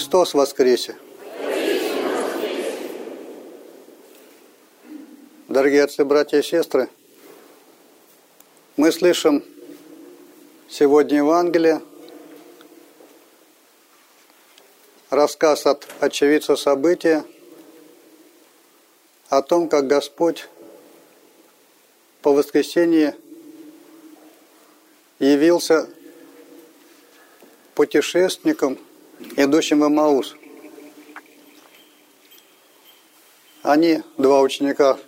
Христос воскресе! Дорогие отцы, братья и сестры, мы слышим сегодня Евангелие, рассказ от очевидца события о том, как Господь по воскресенье явился путешественникам, идущим в Маус. Они, два ученика,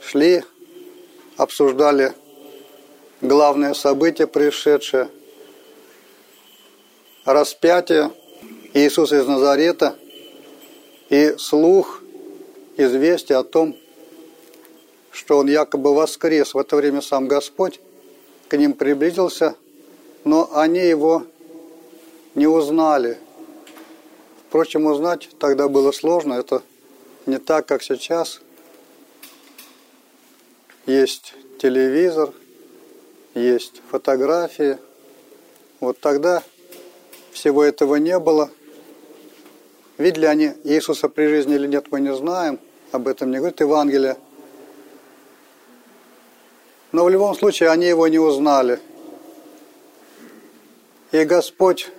шли, обсуждали главное событие, происшедшее, распятие Иисуса из Назарета и слух, известие о том, что он якобы воскрес. В это время сам Господь к ним приблизился, но они его не узнали. Впрочем, узнать тогда было сложно. Это не так, как сейчас. Есть телевизор, есть фотографии. Вот тогда всего этого не было. Видели они Иисуса при жизни или нет, мы не знаем. Об этом не говорит Евангелие. Но в любом случае они его не узнали. И Господь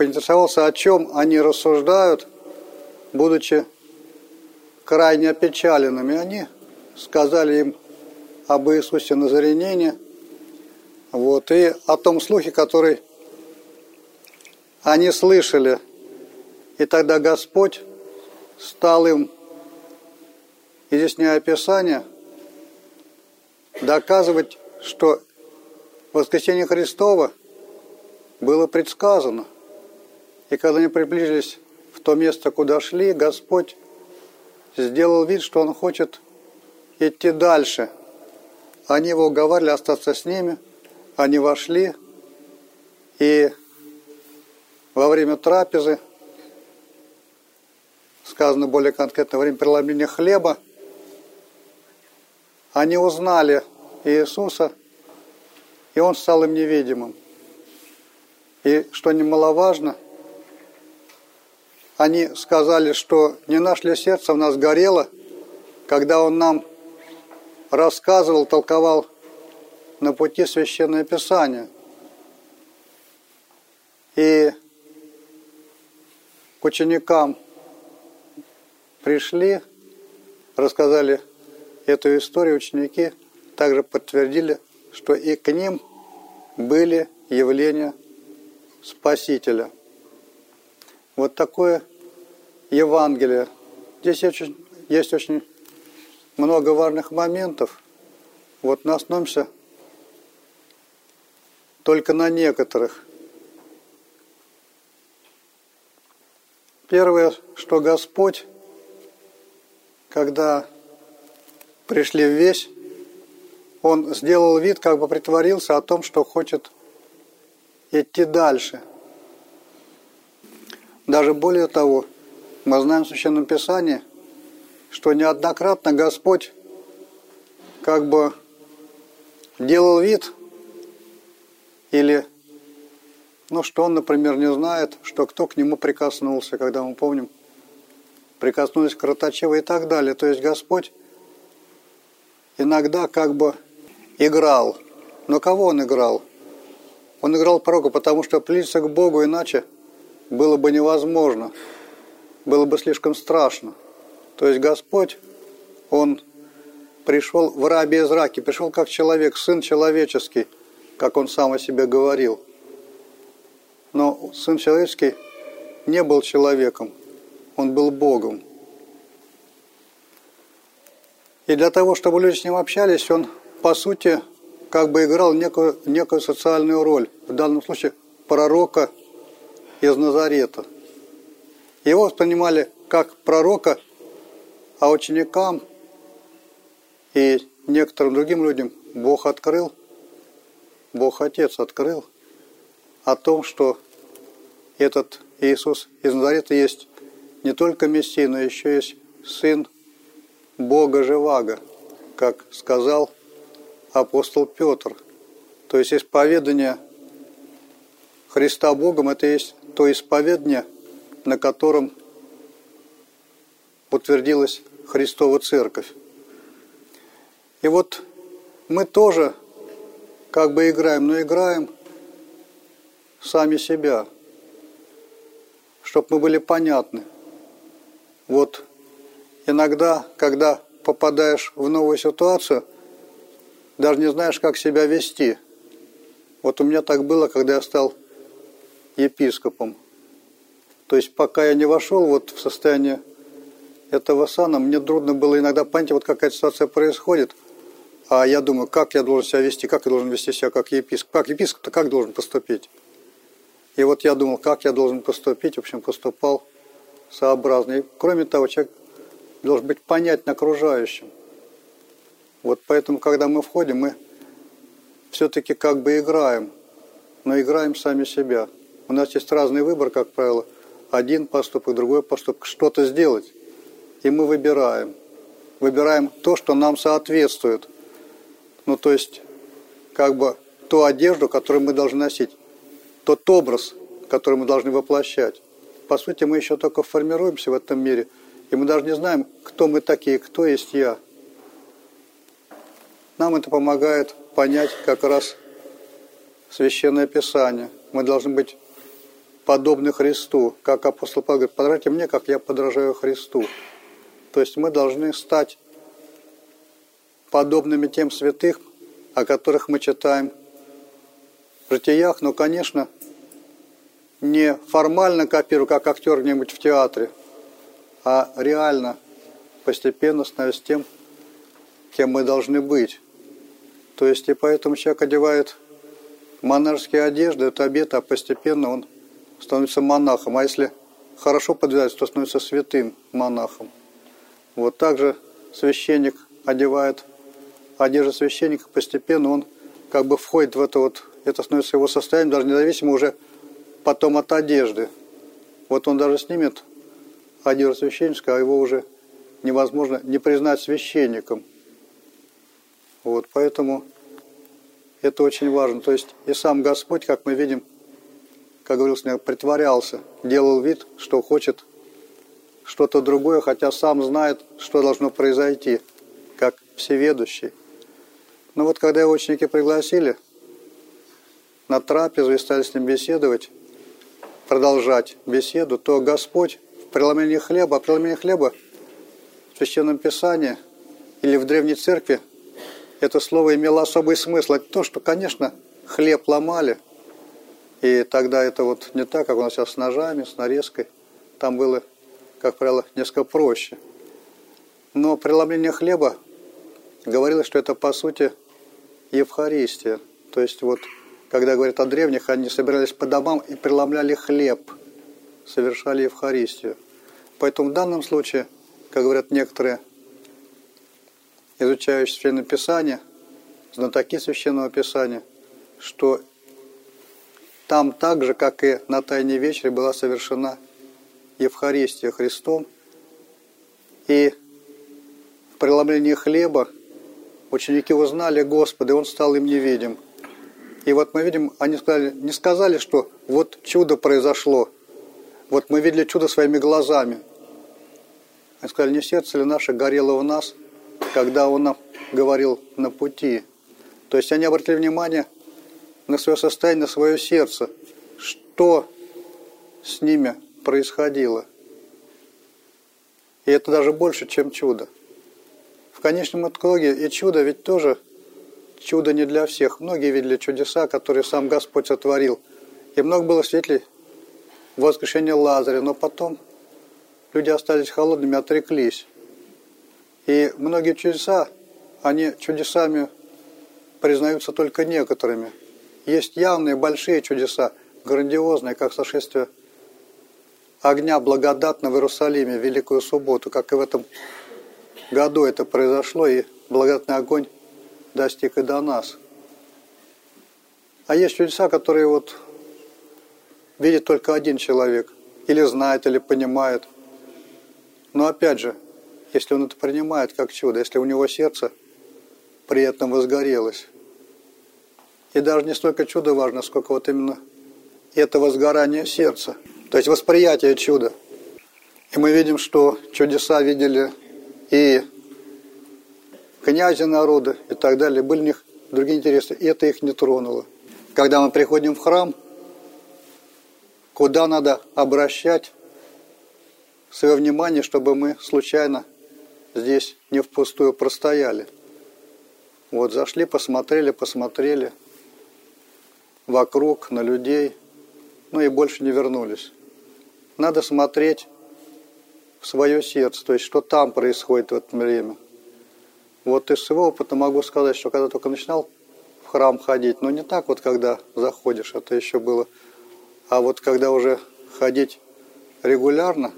поинтересовался, о чем они рассуждают, будучи крайне опечаленными. Они сказали им об Иисусе Назарянине, вот, и о том слухе, который они слышали. И тогда Господь стал им, изъясняя Писание, доказывать, что воскресение Христова было предсказано – и когда они приблизились в то место, куда шли, Господь сделал вид, что Он хочет идти дальше. Они его уговаривали остаться с ними. Они вошли, и во время трапезы, сказано более конкретно, во время преломления хлеба, они узнали Иисуса, и Он стал им невидимым. И что немаловажно – они сказали, что не наш ли сердце в нас горело, когда он нам рассказывал, толковал на пути Священное Писание. И к ученикам пришли, рассказали эту историю, ученики также подтвердили, что и к ним были явления Спасителя. Вот такое Евангелия. Здесь очень, есть очень много важных моментов. Вот мы остановимся только на некоторых. Первое, что Господь, когда пришли в весь, Он сделал вид, как бы притворился о том, что хочет идти дальше. Даже более того, мы знаем в Священном Писании, что неоднократно Господь как бы делал вид или, ну, что он, например, не знает, что кто к нему прикоснулся, когда мы помним, прикоснулись к Ротачеву и так далее. То есть Господь иногда как бы играл. Но кого он играл? Он играл пророка, потому что приблизиться к Богу иначе было бы невозможно было бы слишком страшно. То есть Господь, Он пришел в рабе из раки, пришел как человек, сын человеческий, как Он сам о себе говорил. Но сын человеческий не был человеком, он был Богом. И для того, чтобы люди с ним общались, он, по сути, как бы играл некую, некую социальную роль. В данном случае пророка из Назарета – его воспринимали как пророка, а ученикам и некоторым другим людям Бог открыл, Бог Отец открыл о том, что этот Иисус из Назарета есть не только Мессия, но еще есть Сын Бога Живаго, как сказал апостол Петр. То есть исповедание Христа Богом – это есть то исповедание – на котором утвердилась Христова Церковь. И вот мы тоже как бы играем, но играем сами себя, чтобы мы были понятны. Вот иногда, когда попадаешь в новую ситуацию, даже не знаешь, как себя вести. Вот у меня так было, когда я стал епископом. То есть пока я не вошел вот в состояние этого сана, мне трудно было иногда понять, вот какая ситуация происходит. А я думаю, как я должен себя вести, как я должен вести себя как епископ. Как епископ-то как должен поступить? И вот я думал, как я должен поступить, в общем, поступал сообразно. И кроме того, человек должен быть понятен окружающим. Вот поэтому, когда мы входим, мы все-таки как бы играем, но играем сами себя. У нас есть разный выбор, как правило. Один поступок, другой поступок, что-то сделать. И мы выбираем. Выбираем то, что нам соответствует. Ну, то есть, как бы ту одежду, которую мы должны носить. Тот образ, который мы должны воплощать. По сути, мы еще только формируемся в этом мире. И мы даже не знаем, кто мы такие, кто есть я. Нам это помогает понять как раз Священное Писание. Мы должны быть подобны Христу. Как апостол Павел говорит, подражайте мне, как я подражаю Христу. То есть мы должны стать подобными тем святых, о которых мы читаем в житиях, но, конечно, не формально копирую, как актер где-нибудь в театре, а реально, постепенно становясь тем, кем мы должны быть. То есть и поэтому человек одевает монашеские одежды, это обет, а постепенно он становится монахом. А если хорошо подвязать, то становится святым монахом. Вот также священник одевает одежду священника, постепенно он как бы входит в это вот, это становится его состоянием, даже независимо уже потом от одежды. Вот он даже снимет одежду священника, а его уже невозможно не признать священником. Вот, поэтому это очень важно. То есть и сам Господь, как мы видим, как говорилось, притворялся, делал вид, что хочет что-то другое, хотя сам знает, что должно произойти, как всеведущий. Но вот когда его ученики пригласили на трапезу и стали с ним беседовать, продолжать беседу, то Господь в преломлении хлеба, а преломление хлеба в Священном Писании или в Древней Церкви это слово имело особый смысл. Это то, что, конечно, хлеб ломали, и тогда это вот не так, как у нас сейчас с ножами, с нарезкой. Там было, как правило, несколько проще. Но преломление хлеба говорилось, что это, по сути, Евхаристия. То есть вот, когда говорят о древних, они собирались по домам и преломляли хлеб, совершали Евхаристию. Поэтому в данном случае, как говорят некоторые изучающие Священное Писание, знатоки Священного Писания, что там так же, как и на Тайне Вечере, была совершена Евхаристия Христом. И в преломлении хлеба ученики узнали Господа, и Он стал им невидим. И вот мы видим, они сказали, не сказали, что вот чудо произошло, вот мы видели чудо своими глазами. Они сказали, не сердце ли наше горело в нас – когда он нам говорил на пути. То есть они обратили внимание на свое состояние, на свое сердце, что с ними происходило. И это даже больше, чем чудо. В конечном итоге и чудо ведь тоже чудо не для всех. Многие видели чудеса, которые сам Господь сотворил. И много было свидетелей воскрешения Лазаря, но потом люди остались холодными, отреклись. И многие чудеса, они чудесами признаются только некоторыми. Есть явные большие чудеса, грандиозные, как сошествие огня благодатно в Иерусалиме в Великую Субботу, как и в этом году это произошло, и благодатный огонь достиг и до нас. А есть чудеса, которые вот видит только один человек, или знает, или понимает. Но опять же, если он это принимает как чудо, если у него сердце при этом возгорелось. И даже не столько чудо важно, сколько вот именно это возгорание сердца. То есть восприятие чуда. И мы видим, что чудеса видели и князи народа и так далее. Были у них другие интересы. И это их не тронуло. Когда мы приходим в храм, куда надо обращать свое внимание, чтобы мы случайно здесь не впустую простояли. Вот зашли, посмотрели, посмотрели вокруг, на людей, ну и больше не вернулись. Надо смотреть в свое сердце, то есть что там происходит в это время. Вот из своего опыта могу сказать, что когда только начинал в храм ходить, но не так вот, когда заходишь, это еще было, а вот когда уже ходить регулярно,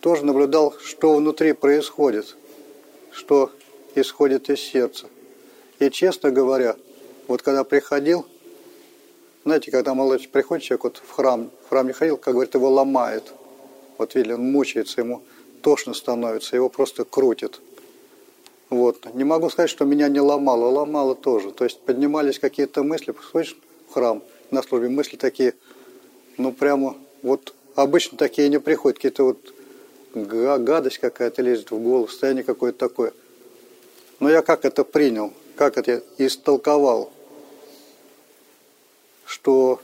тоже наблюдал, что внутри происходит, что исходит из сердца. И честно говоря, вот когда приходил, знаете, когда молодой приходит человек вот в храм, в храм не ходил, как говорит, его ломает. Вот видели, он мучается, ему тошно становится, его просто крутит. Вот. Не могу сказать, что меня не ломало, ломало тоже. То есть поднимались какие-то мысли, слышишь, в храм, на службе мысли такие, ну прямо вот обычно такие не приходят, какие-то вот гадость какая-то лезет в голову, состояние какое-то такое. Но я как это принял, как это истолковал, что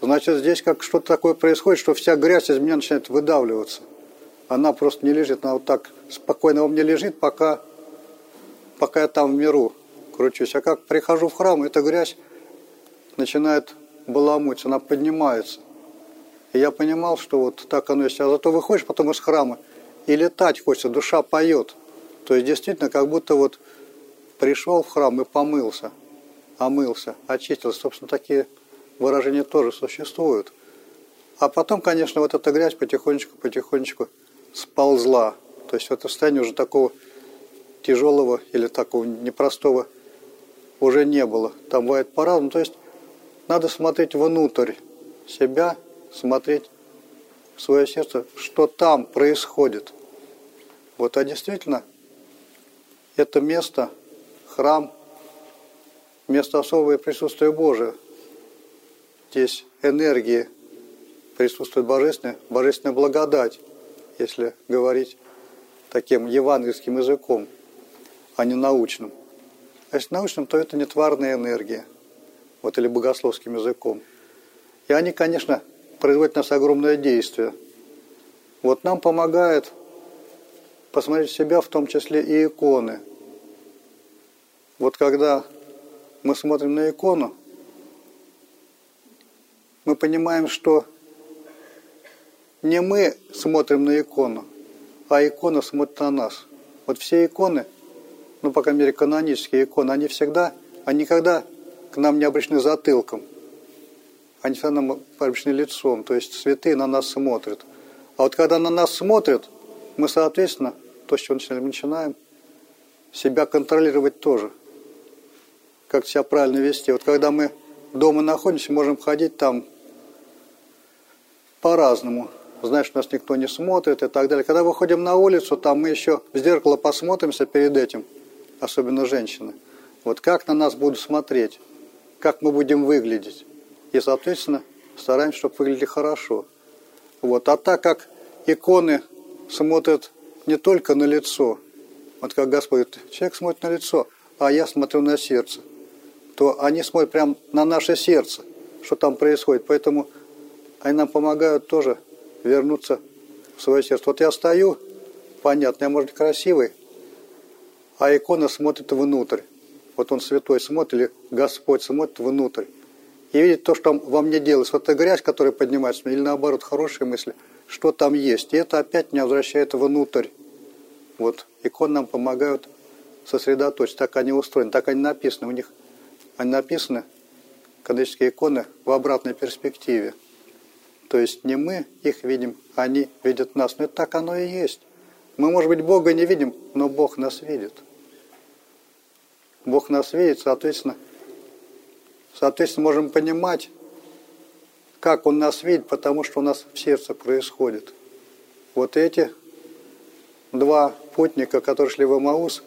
значит здесь как что-то такое происходит, что вся грязь из меня начинает выдавливаться. Она просто не лежит, она вот так спокойно во мне лежит, пока, пока я там в миру кручусь. А как прихожу в храм, эта грязь начинает баламутиться, она поднимается. И я понимал, что вот так оно есть. А зато выходишь потом из храма, и летать хочется, душа поет. То есть действительно, как будто вот пришел в храм и помылся, омылся, очистился. Собственно, такие выражения тоже существуют. А потом, конечно, вот эта грязь потихонечку-потихонечку сползла. То есть это состояние уже такого тяжелого или такого непростого уже не было. Там бывает по-разному. То есть надо смотреть внутрь себя, смотреть в свое сердце, что там происходит. Вот, а действительно, это место, храм, место особое присутствие Божие. Здесь энергии присутствует божественная, божественная благодать, если говорить таким евангельским языком, а не научным. А если научным, то это не тварная энергия, вот или богословским языком. И они, конечно, производит на нас огромное действие. Вот нам помогает посмотреть себя, в том числе и иконы. Вот когда мы смотрим на икону, мы понимаем, что не мы смотрим на икону, а икона смотрит на нас. Вот все иконы, ну, по крайней мере, канонические иконы, они всегда, они никогда к нам не обращены затылком – они всегда нам обращены лицом, то есть святые на нас смотрят. А вот когда на нас смотрят, мы, соответственно, то, с чего начинали, мы начинаем себя контролировать тоже. Как себя правильно вести. Вот когда мы дома находимся, можем ходить там по-разному. Знаешь, нас никто не смотрит и так далее. Когда выходим на улицу, там мы еще в зеркало посмотримся перед этим, особенно женщины. Вот как на нас будут смотреть, как мы будем выглядеть. И, соответственно, стараемся, чтобы выглядели хорошо. Вот. А так как иконы смотрят не только на лицо, вот как Господь, человек смотрит на лицо, а я смотрю на сердце, то они смотрят прямо на наше сердце, что там происходит. Поэтому они нам помогают тоже вернуться в свое сердце. Вот я стою, понятно, я, может красивый, а икона смотрит внутрь. Вот он святой смотрит, или Господь смотрит внутрь и видеть то, что во мне делается. Вот эта грязь, которая поднимается, или наоборот, хорошие мысли, что там есть. И это опять меня возвращает внутрь. Вот иконы нам помогают сосредоточиться. Так они устроены, так они написаны. У них они написаны, канонические иконы, в обратной перспективе. То есть не мы их видим, они видят нас. Но это так оно и есть. Мы, может быть, Бога не видим, но Бог нас видит. Бог нас видит, соответственно, Соответственно, можем понимать, как Он нас видит, потому что у нас в сердце происходит. Вот эти два путника, которые шли в Амаус,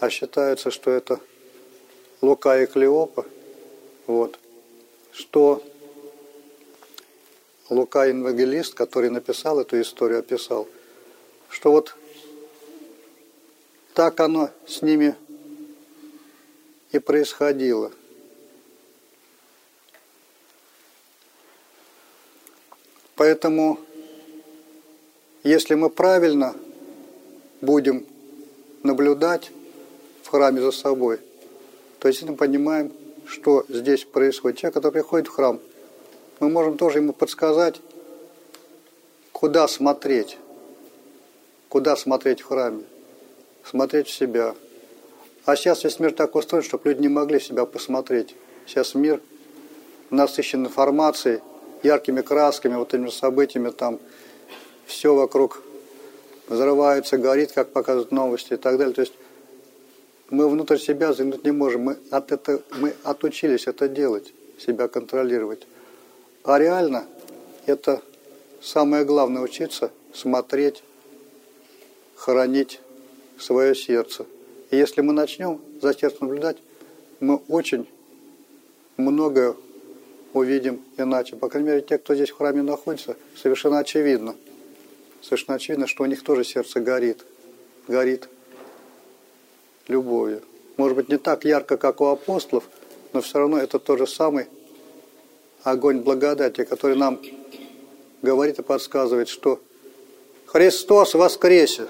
а считается, что это Лука и Клеопа, вот, что Лука Евангелист, который написал эту историю, описал, что вот так оно с ними и происходило. Поэтому, если мы правильно будем наблюдать в храме за собой, то действительно понимаем, что здесь происходит. Человек, который приходит в храм, мы можем тоже ему подсказать, куда смотреть. Куда смотреть в храме. Смотреть в себя. А сейчас весь мир так устроен, чтобы люди не могли себя посмотреть. Сейчас мир насыщен информацией, яркими красками, вот этими событиями, там все вокруг взрывается, горит, как показывают новости и так далее. То есть мы внутрь себя заглянуть не можем. Мы, от это, мы отучились это делать, себя контролировать. А реально это самое главное учиться смотреть, хоронить свое сердце. И если мы начнем за сердцем наблюдать, мы очень многое увидим иначе. По крайней мере, те, кто здесь в храме находится, совершенно очевидно. Совершенно очевидно, что у них тоже сердце горит. Горит любовью. Может быть, не так ярко, как у апостолов, но все равно это тот же самый огонь благодати, который нам говорит и подсказывает, что Христос воскресе!